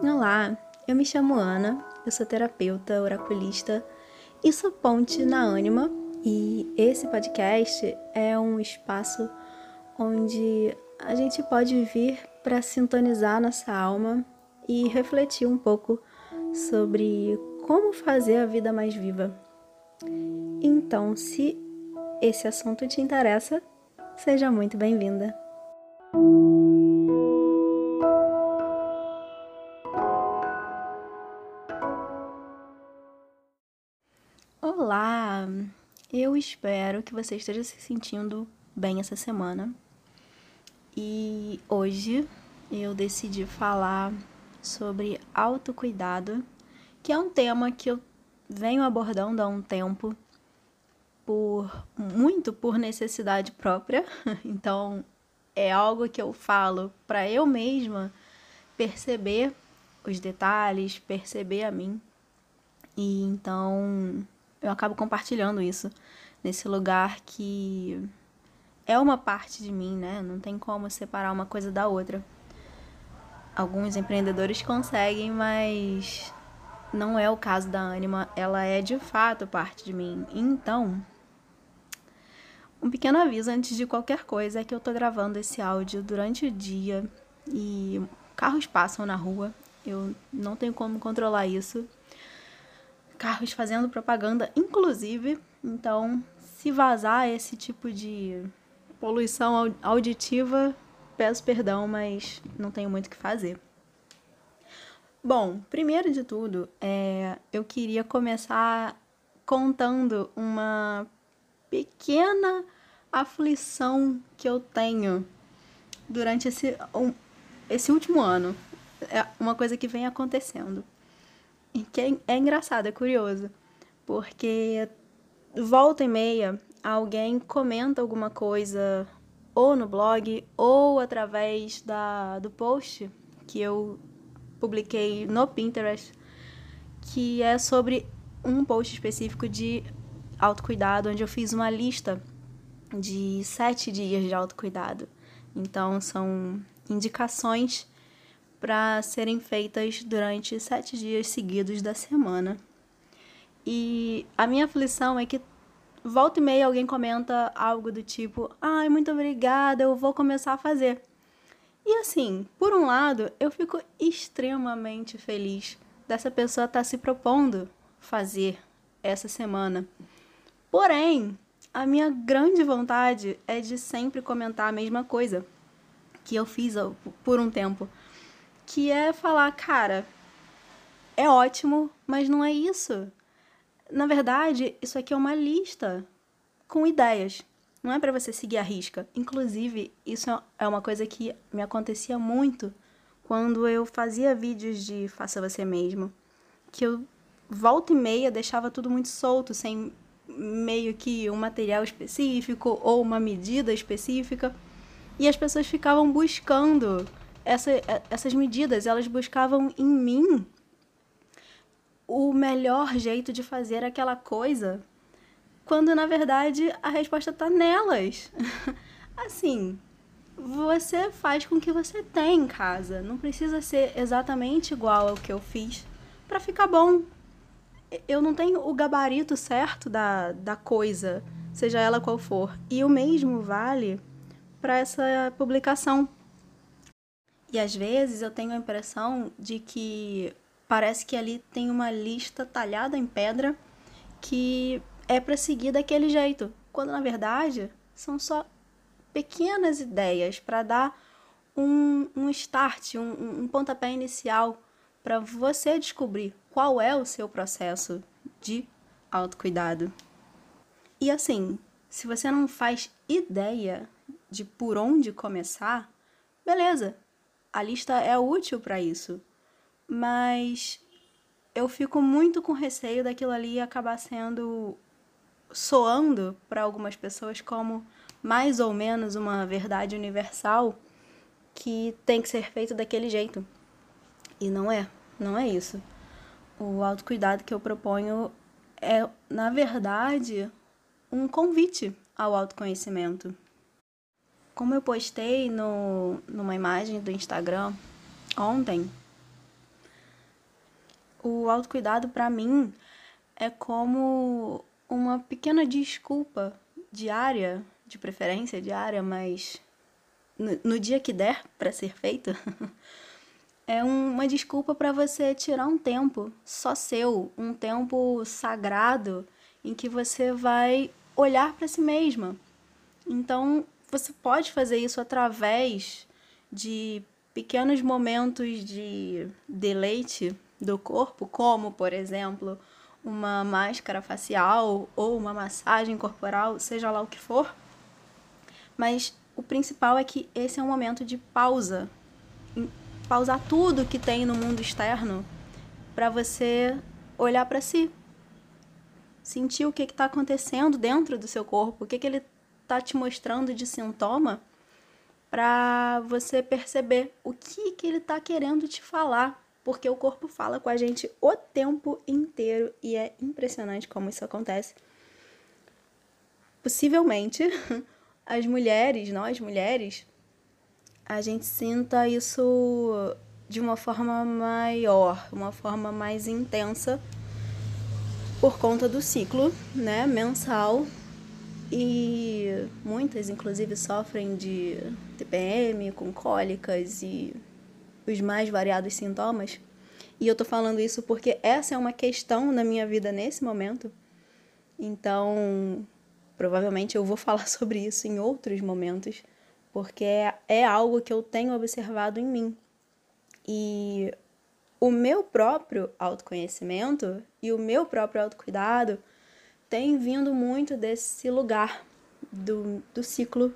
Olá, eu me chamo Ana, eu sou terapeuta, oraculista e sou ponte na Anima e esse podcast é um espaço onde a gente pode vir para sintonizar nossa alma e refletir um pouco sobre como fazer a vida mais viva. Então, se esse assunto te interessa, seja muito bem-vinda. Espero que você esteja se sentindo bem essa semana. E hoje eu decidi falar sobre autocuidado, que é um tema que eu venho abordando há um tempo por muito por necessidade própria. Então, é algo que eu falo para eu mesma perceber os detalhes, perceber a mim. E então eu acabo compartilhando isso nesse lugar que é uma parte de mim, né? Não tem como separar uma coisa da outra. Alguns empreendedores conseguem, mas não é o caso da Anima. Ela é de fato parte de mim. Então, um pequeno aviso antes de qualquer coisa é que eu tô gravando esse áudio durante o dia e carros passam na rua. Eu não tenho como controlar isso carros fazendo propaganda, inclusive. Então, se vazar esse tipo de poluição auditiva, peço perdão, mas não tenho muito o que fazer. Bom, primeiro de tudo, é, eu queria começar contando uma pequena aflição que eu tenho durante esse, um, esse último ano. É uma coisa que vem acontecendo que é, é engraçado, é curioso, porque volta e meia alguém comenta alguma coisa ou no blog ou através da, do post que eu publiquei no Pinterest, que é sobre um post específico de autocuidado, onde eu fiz uma lista de sete dias de autocuidado. Então, são indicações para serem feitas durante sete dias seguidos da semana. E a minha aflição é que volta e meia alguém comenta algo do tipo: ai, muito obrigada, eu vou começar a fazer. E assim, por um lado, eu fico extremamente feliz dessa pessoa estar tá se propondo fazer essa semana. Porém, a minha grande vontade é de sempre comentar a mesma coisa que eu fiz por um tempo que é falar, cara, é ótimo, mas não é isso. Na verdade, isso aqui é uma lista com ideias. Não é para você seguir a risca. Inclusive, isso é uma coisa que me acontecia muito quando eu fazia vídeos de faça você mesmo, que eu volta e meia deixava tudo muito solto, sem meio que um material específico ou uma medida específica, e as pessoas ficavam buscando essa, é, essas medidas, elas buscavam em mim o melhor jeito de fazer aquela coisa, quando na verdade a resposta está nelas. assim, você faz com o que você tem em casa, não precisa ser exatamente igual ao que eu fiz para ficar bom. Eu não tenho o gabarito certo da, da coisa, seja ela qual for. E o mesmo vale para essa publicação. E às vezes eu tenho a impressão de que parece que ali tem uma lista talhada em pedra que é para seguir daquele jeito, quando na verdade são só pequenas ideias para dar um, um start, um, um pontapé inicial para você descobrir qual é o seu processo de autocuidado. E assim, se você não faz ideia de por onde começar, beleza, a lista é útil para isso. Mas eu fico muito com receio daquilo ali acabar sendo soando para algumas pessoas como mais ou menos uma verdade universal que tem que ser feito daquele jeito. E não é, não é isso. O autocuidado que eu proponho é, na verdade, um convite ao autoconhecimento. Como eu postei no, numa imagem do Instagram ontem, o autocuidado para mim é como uma pequena desculpa diária, de preferência diária, mas no, no dia que der para ser feito, é uma desculpa para você tirar um tempo só seu, um tempo sagrado em que você vai olhar para si mesma. Então, você pode fazer isso através de pequenos momentos de deleite do corpo, como, por exemplo, uma máscara facial ou uma massagem corporal, seja lá o que for. Mas o principal é que esse é um momento de pausa. Pausar tudo que tem no mundo externo para você olhar para si. Sentir o que está acontecendo dentro do seu corpo, o que, que ele está te mostrando de sintoma, para você perceber o que, que ele está querendo te falar porque o corpo fala com a gente o tempo inteiro e é impressionante como isso acontece. Possivelmente, as mulheres, nós mulheres, a gente sinta isso de uma forma maior, uma forma mais intensa por conta do ciclo, né, mensal. E muitas inclusive sofrem de TPM, com cólicas e os mais variados sintomas. E eu tô falando isso porque essa é uma questão na minha vida nesse momento. Então, provavelmente eu vou falar sobre isso em outros momentos, porque é, é algo que eu tenho observado em mim. E o meu próprio autoconhecimento e o meu próprio autocuidado tem vindo muito desse lugar do, do ciclo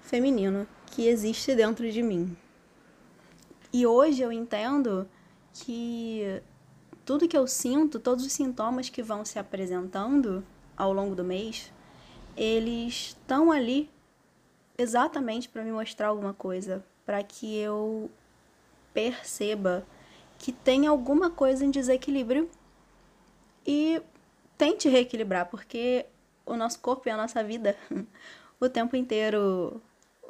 feminino que existe dentro de mim. E hoje eu entendo que tudo que eu sinto, todos os sintomas que vão se apresentando ao longo do mês, eles estão ali exatamente para me mostrar alguma coisa, para que eu perceba que tem alguma coisa em desequilíbrio e tente reequilibrar, porque o nosso corpo e a nossa vida o tempo inteiro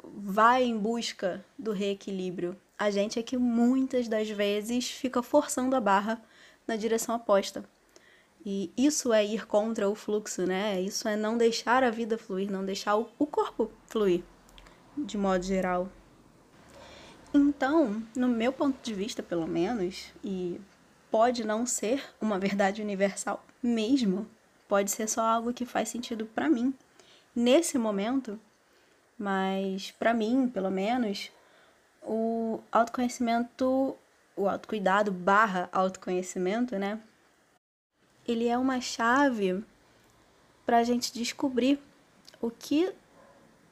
vai em busca do reequilíbrio a gente é que muitas das vezes fica forçando a barra na direção oposta. E isso é ir contra o fluxo, né? Isso é não deixar a vida fluir, não deixar o corpo fluir, de modo geral. Então, no meu ponto de vista, pelo menos, e pode não ser uma verdade universal mesmo, pode ser só algo que faz sentido para mim nesse momento, mas para mim, pelo menos, o autoconhecimento, o autocuidado barra autoconhecimento, né? Ele é uma chave para a gente descobrir o que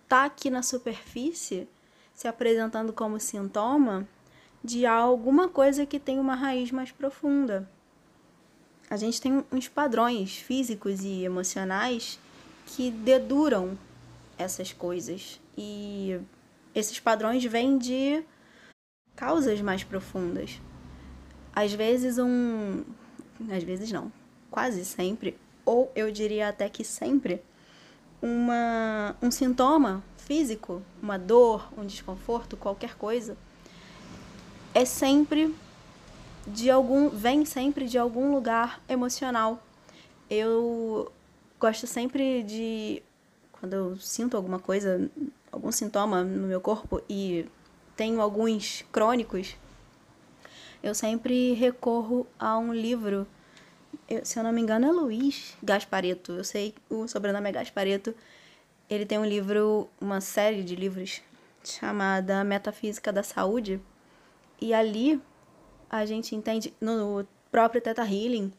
tá aqui na superfície se apresentando como sintoma de alguma coisa que tem uma raiz mais profunda. A gente tem uns padrões físicos e emocionais que deduram essas coisas e esses padrões vêm de causas mais profundas. Às vezes um, às vezes não, quase sempre, ou eu diria até que sempre, uma um sintoma físico, uma dor, um desconforto, qualquer coisa, é sempre de algum, vem sempre de algum lugar emocional. Eu gosto sempre de quando eu sinto alguma coisa algum sintoma no meu corpo e tenho alguns crônicos, eu sempre recorro a um livro. Eu, se eu não me engano, é Luiz Gaspareto. Eu sei o sobrenome é Gaspareto. Ele tem um livro, uma série de livros chamada Metafísica da Saúde. E ali a gente entende, no próprio Teta Healing,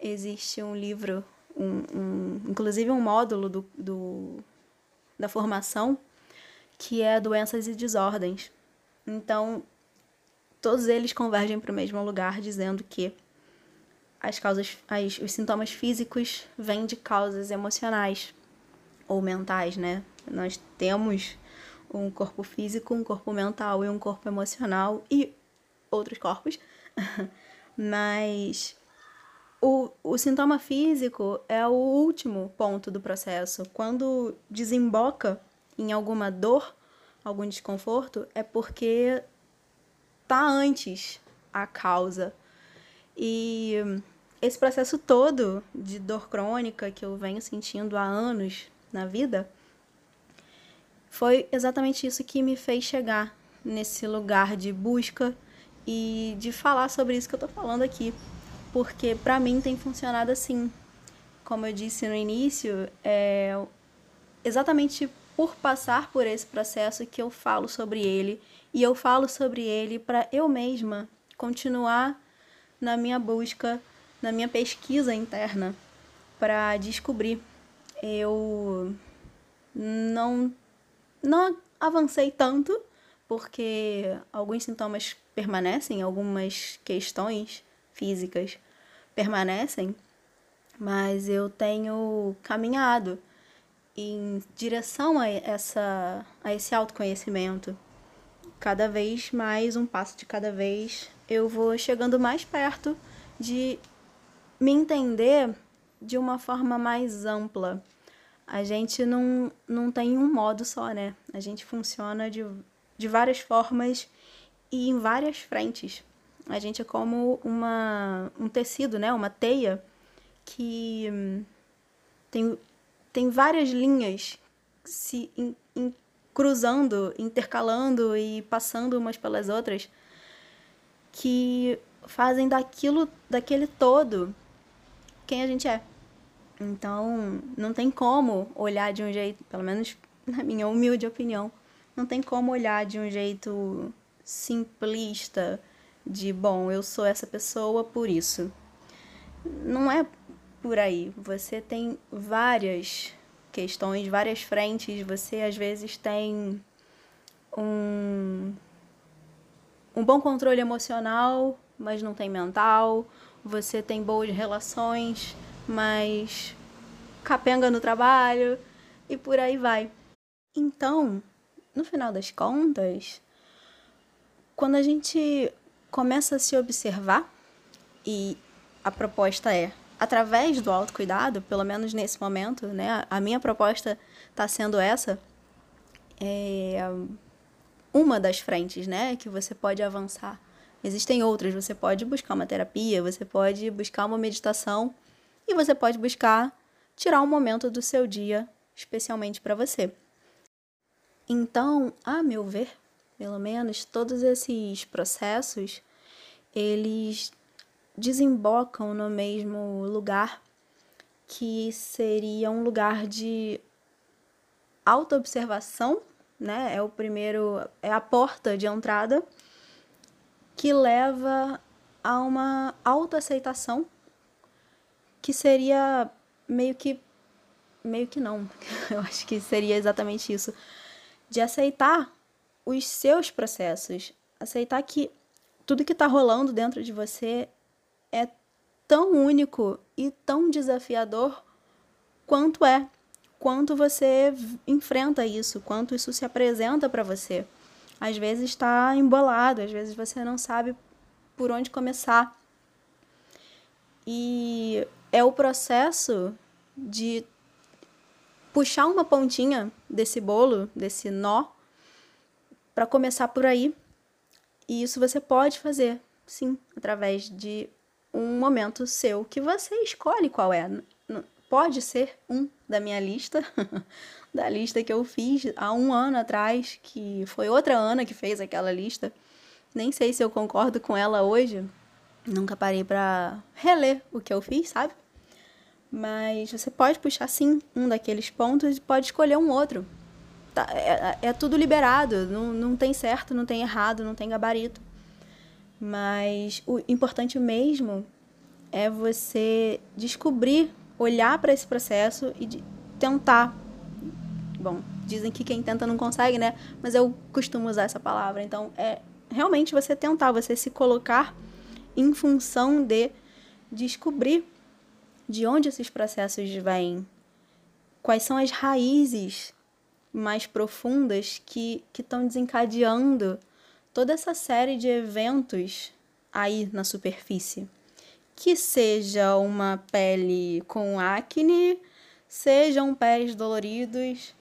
existe um livro, um, um, inclusive um módulo do, do, da formação que é doenças e desordens. Então, todos eles convergem para o mesmo lugar, dizendo que as causas, as, os sintomas físicos vêm de causas emocionais ou mentais, né? Nós temos um corpo físico, um corpo mental e um corpo emocional e outros corpos, mas o, o sintoma físico é o último ponto do processo. Quando desemboca em alguma dor, algum desconforto, é porque tá antes a causa. E esse processo todo de dor crônica que eu venho sentindo há anos na vida foi exatamente isso que me fez chegar nesse lugar de busca e de falar sobre isso que eu tô falando aqui, porque para mim tem funcionado assim. Como eu disse no início, é exatamente por passar por esse processo que eu falo sobre ele e eu falo sobre ele para eu mesma continuar na minha busca, na minha pesquisa interna para descobrir. Eu não não avancei tanto porque alguns sintomas permanecem, algumas questões físicas permanecem, mas eu tenho caminhado em direção a essa a esse autoconhecimento. Cada vez mais um passo de cada vez, eu vou chegando mais perto de me entender de uma forma mais ampla. A gente não, não tem um modo só, né? A gente funciona de, de várias formas e em várias frentes. A gente é como uma, um tecido, né? Uma teia que tem, tem várias linhas se in, in, cruzando, intercalando e passando umas pelas outras que fazem daquilo, daquele todo, quem a gente é. Então, não tem como olhar de um jeito, pelo menos na minha humilde opinião, não tem como olhar de um jeito simplista de, bom, eu sou essa pessoa por isso. Não é por aí. Você tem várias questões, várias frentes. Você às vezes tem um, um bom controle emocional, mas não tem mental. Você tem boas relações, mas capenga no trabalho e por aí vai. Então, no final das contas, quando a gente começa a se observar e a proposta é através do autocuidado, pelo menos nesse momento, né? A minha proposta está sendo essa. É uma das frentes, né, que você pode avançar. Existem outras, você pode buscar uma terapia, você pode buscar uma meditação e você pode buscar tirar um momento do seu dia especialmente para você. Então, a meu ver, pelo menos todos esses processos, eles desembocam no mesmo lugar que seria um lugar de autoobservação, né? É o primeiro, é a porta de entrada que leva a uma autoaceitação que seria meio que meio que não. Eu acho que seria exatamente isso, de aceitar os seus processos, aceitar que tudo que está rolando dentro de você é tão único e tão desafiador quanto é, quanto você enfrenta isso, quanto isso se apresenta para você. Às vezes está embolado, às vezes você não sabe por onde começar. E é o processo de puxar uma pontinha desse bolo, desse nó, para começar por aí. E isso você pode fazer, sim, através de um momento seu que você escolhe qual é. Pode ser um da minha lista, da lista que eu fiz há um ano atrás, que foi outra Ana que fez aquela lista. Nem sei se eu concordo com ela hoje. Nunca parei para reler o que eu fiz, sabe? Mas você pode puxar sim um daqueles pontos e pode escolher um outro. Tá, é, é, é tudo liberado, não, não tem certo, não tem errado, não tem gabarito. Mas o importante mesmo é você descobrir, olhar para esse processo e tentar. Bom, dizem que quem tenta não consegue, né? Mas eu costumo usar essa palavra. Então, é realmente você tentar, você se colocar em função de descobrir de onde esses processos vêm, quais são as raízes mais profundas que estão desencadeando toda essa série de eventos aí na superfície. Que seja uma pele com acne, sejam pés doloridos,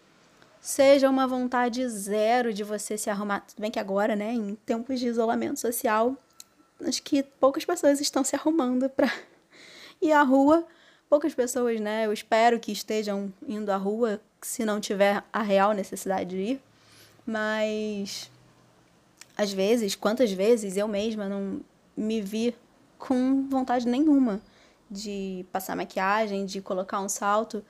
seja uma vontade zero de você se arrumar. Tudo bem que agora, né, em tempos de isolamento social, acho que poucas pessoas estão se arrumando para ir à rua. Poucas pessoas, né? Eu espero que estejam indo à rua, se não tiver a real necessidade de ir. Mas às vezes, quantas vezes eu mesma não me vi com vontade nenhuma de passar maquiagem, de colocar um salto.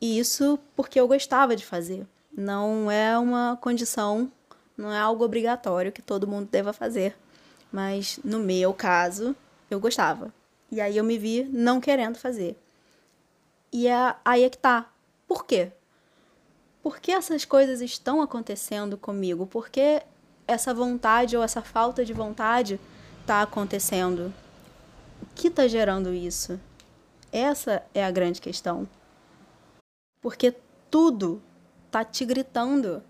E isso porque eu gostava de fazer. Não é uma condição, não é algo obrigatório que todo mundo deva fazer. Mas no meu caso, eu gostava. E aí eu me vi não querendo fazer. E é aí é que tá. Por quê? Por que essas coisas estão acontecendo comigo? Por que essa vontade ou essa falta de vontade está acontecendo? O que está gerando isso? Essa é a grande questão. Porque tudo tá te gritando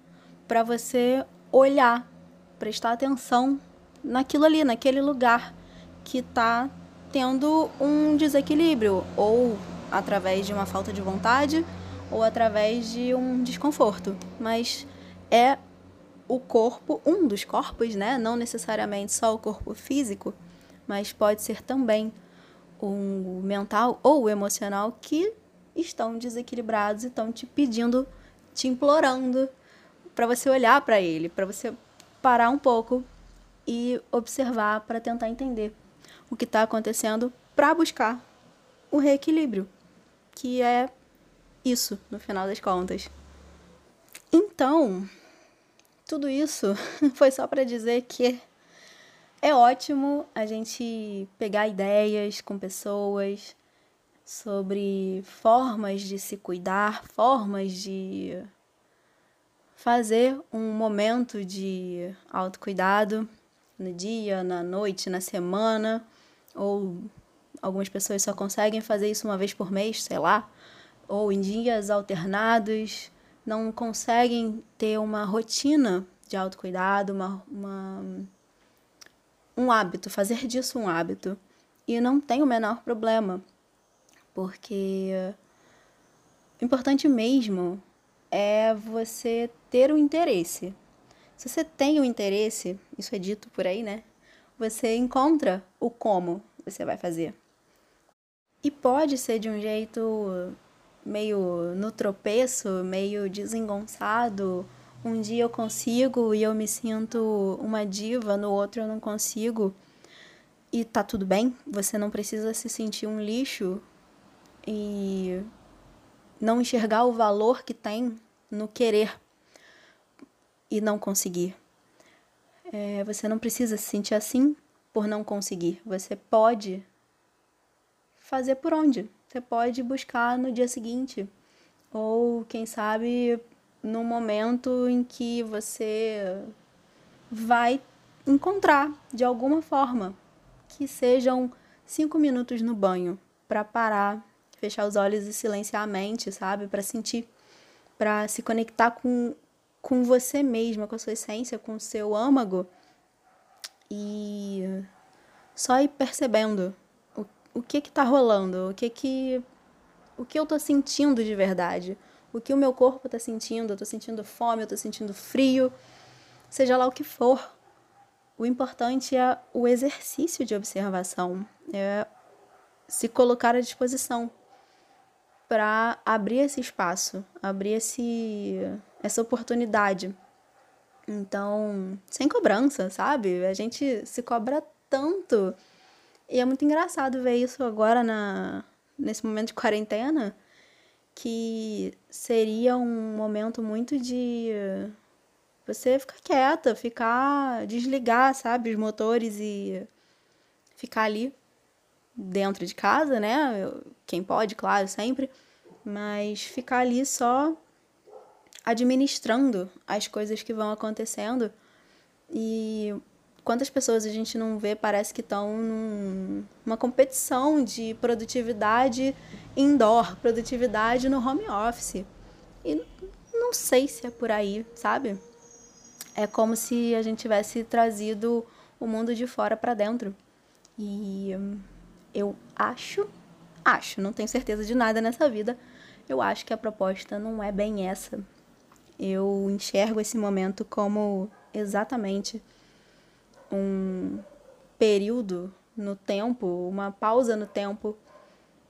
para você olhar, prestar atenção naquilo ali, naquele lugar que tá tendo um desequilíbrio ou através de uma falta de vontade ou através de um desconforto, mas é o corpo, um dos corpos, né? Não necessariamente só o corpo físico, mas pode ser também o mental ou o emocional que estão desequilibrados e estão te pedindo, te implorando para você olhar para ele, para você parar um pouco e observar para tentar entender o que está acontecendo para buscar o reequilíbrio, que é isso no final das contas. Então, tudo isso foi só para dizer que é ótimo a gente pegar ideias com pessoas sobre formas de se cuidar, formas de fazer um momento de autocuidado no dia, na noite, na semana, ou algumas pessoas só conseguem fazer isso uma vez por mês, sei lá, ou em dias alternados, não conseguem ter uma rotina de autocuidado, uma, uma um hábito, fazer disso um hábito. E não tem o menor problema, porque o importante mesmo é você ter o interesse. Se você tem o interesse, isso é dito por aí, né? Você encontra o como você vai fazer. E pode ser de um jeito meio no tropeço, meio desengonçado, um dia eu consigo e eu me sinto uma diva, no outro eu não consigo. E tá tudo bem, você não precisa se sentir um lixo e não enxergar o valor que tem no querer e não conseguir. É, você não precisa se sentir assim por não conseguir. Você pode fazer por onde? Você pode buscar no dia seguinte. Ou, quem sabe, no momento em que você vai encontrar de alguma forma que sejam cinco minutos no banho para parar, fechar os olhos e silenciar a mente, sabe? Para sentir, para se conectar com, com você mesma, com a sua essência, com o seu âmago e só ir percebendo o, que que tá rolando, o que que o que eu tô sentindo de verdade o que o meu corpo está sentindo, eu estou sentindo fome, eu estou sentindo frio, seja lá o que for. O importante é o exercício de observação, é se colocar à disposição para abrir esse espaço, abrir esse, essa oportunidade. Então, sem cobrança, sabe? A gente se cobra tanto. E é muito engraçado ver isso agora na, nesse momento de quarentena que seria um momento muito de você ficar quieta, ficar desligar, sabe, os motores e ficar ali dentro de casa, né? Quem pode, claro, sempre, mas ficar ali só administrando as coisas que vão acontecendo e quantas pessoas a gente não vê, parece que estão numa competição de produtividade indoor, produtividade no home office. E não sei se é por aí, sabe? É como se a gente tivesse trazido o mundo de fora para dentro. E eu acho, acho, não tenho certeza de nada nessa vida, eu acho que a proposta não é bem essa. Eu enxergo esse momento como exatamente um, período no tempo, uma pausa no tempo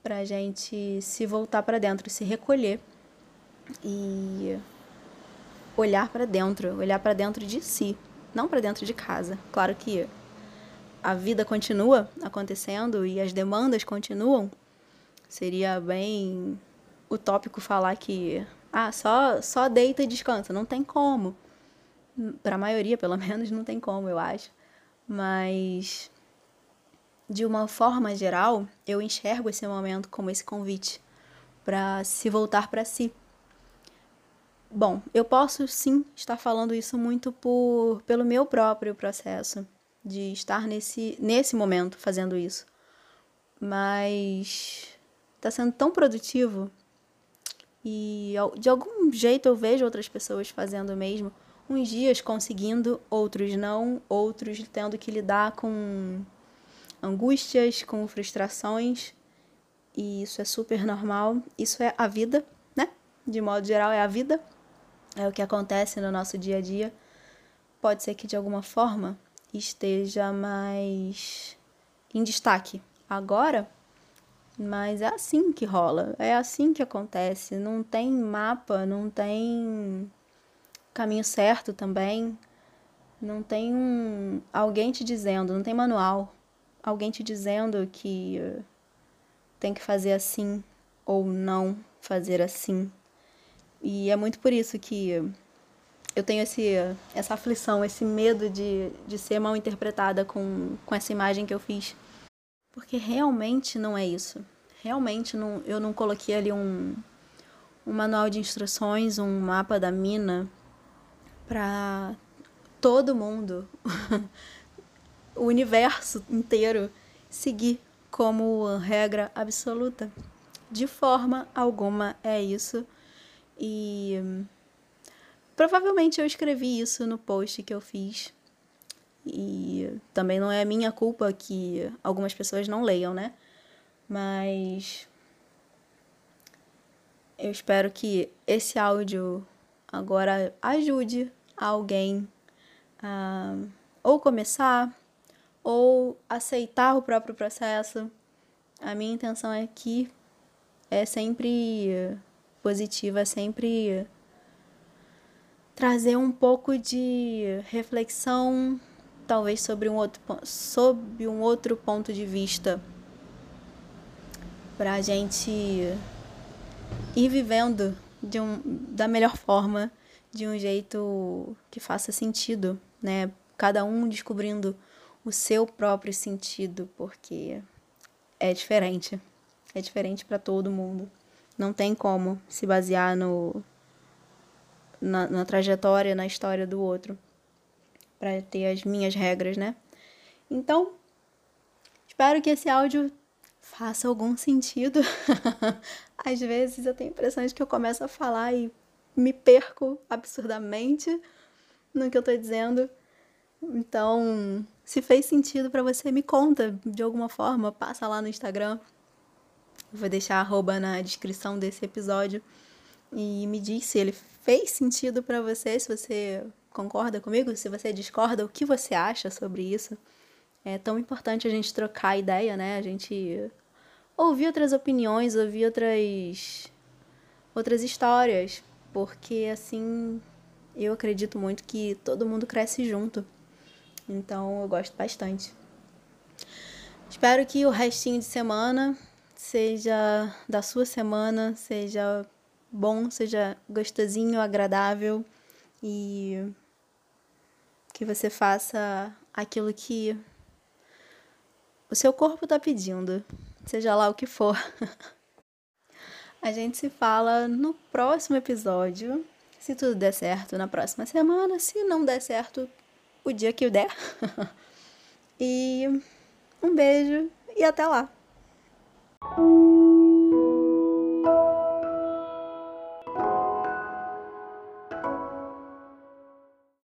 para a gente se voltar para dentro, se recolher e olhar para dentro, olhar para dentro de si, não para dentro de casa. Claro que a vida continua acontecendo e as demandas continuam. Seria bem utópico falar que ah, só só deita e descansa, não tem como. Para a maioria, pelo menos, não tem como, eu acho. Mas de uma forma geral, eu enxergo esse momento como esse convite para se voltar para si. Bom, eu posso sim estar falando isso muito por pelo meu próprio processo de estar nesse nesse momento fazendo isso. Mas está sendo tão produtivo e de algum jeito eu vejo outras pessoas fazendo o mesmo, uns dias conseguindo, outros não, outros tendo que lidar com angústias, com frustrações, e isso é super normal. Isso é a vida, né? De modo geral, é a vida, é o que acontece no nosso dia a dia. Pode ser que de alguma forma esteja mais em destaque agora, mas é assim que rola, é assim que acontece. Não tem mapa, não tem caminho certo também. Não tem um, alguém te dizendo, não tem manual alguém te dizendo que tem que fazer assim ou não fazer assim. E é muito por isso que eu tenho esse, essa aflição, esse medo de, de ser mal interpretada com, com essa imagem que eu fiz. Porque realmente não é isso. Realmente não, eu não coloquei ali um, um manual de instruções, um mapa da mina para todo mundo o universo inteiro seguir como regra absoluta. De forma alguma é isso. E provavelmente eu escrevi isso no post que eu fiz. E também não é minha culpa que algumas pessoas não leiam, né? Mas eu espero que esse áudio agora ajude alguém a ou começar ou aceitar o próprio processo. A minha intenção aqui é sempre positiva, é sempre trazer um pouco de reflexão, talvez sobre um outro, sob um outro ponto de vista, para a gente ir vivendo de um, da melhor forma, de um jeito que faça sentido, né? Cada um descobrindo o seu próprio sentido, porque é diferente. É diferente para todo mundo. Não tem como se basear no na, na trajetória, na história do outro para ter as minhas regras, né? Então, espero que esse áudio faça algum sentido. Às vezes eu tenho impressões que eu começo a falar e me perco absurdamente no que eu tô dizendo. Então, se fez sentido para você, me conta de alguma forma, passa lá no Instagram. vou deixar arroba na descrição desse episódio e me diz se ele fez sentido para você, se você concorda comigo, se você discorda, o que você acha sobre isso. É tão importante a gente trocar ideia, né? A gente ouvir outras opiniões, ouvir outras outras histórias, porque assim eu acredito muito que todo mundo cresce junto. Então eu gosto bastante. Espero que o restinho de semana seja da sua semana, seja bom, seja gostosinho, agradável e que você faça aquilo que o seu corpo está pedindo, seja lá o que for. A gente se fala no próximo episódio. Se tudo der certo na próxima semana, se não der certo, o dia que der. e um beijo e até lá!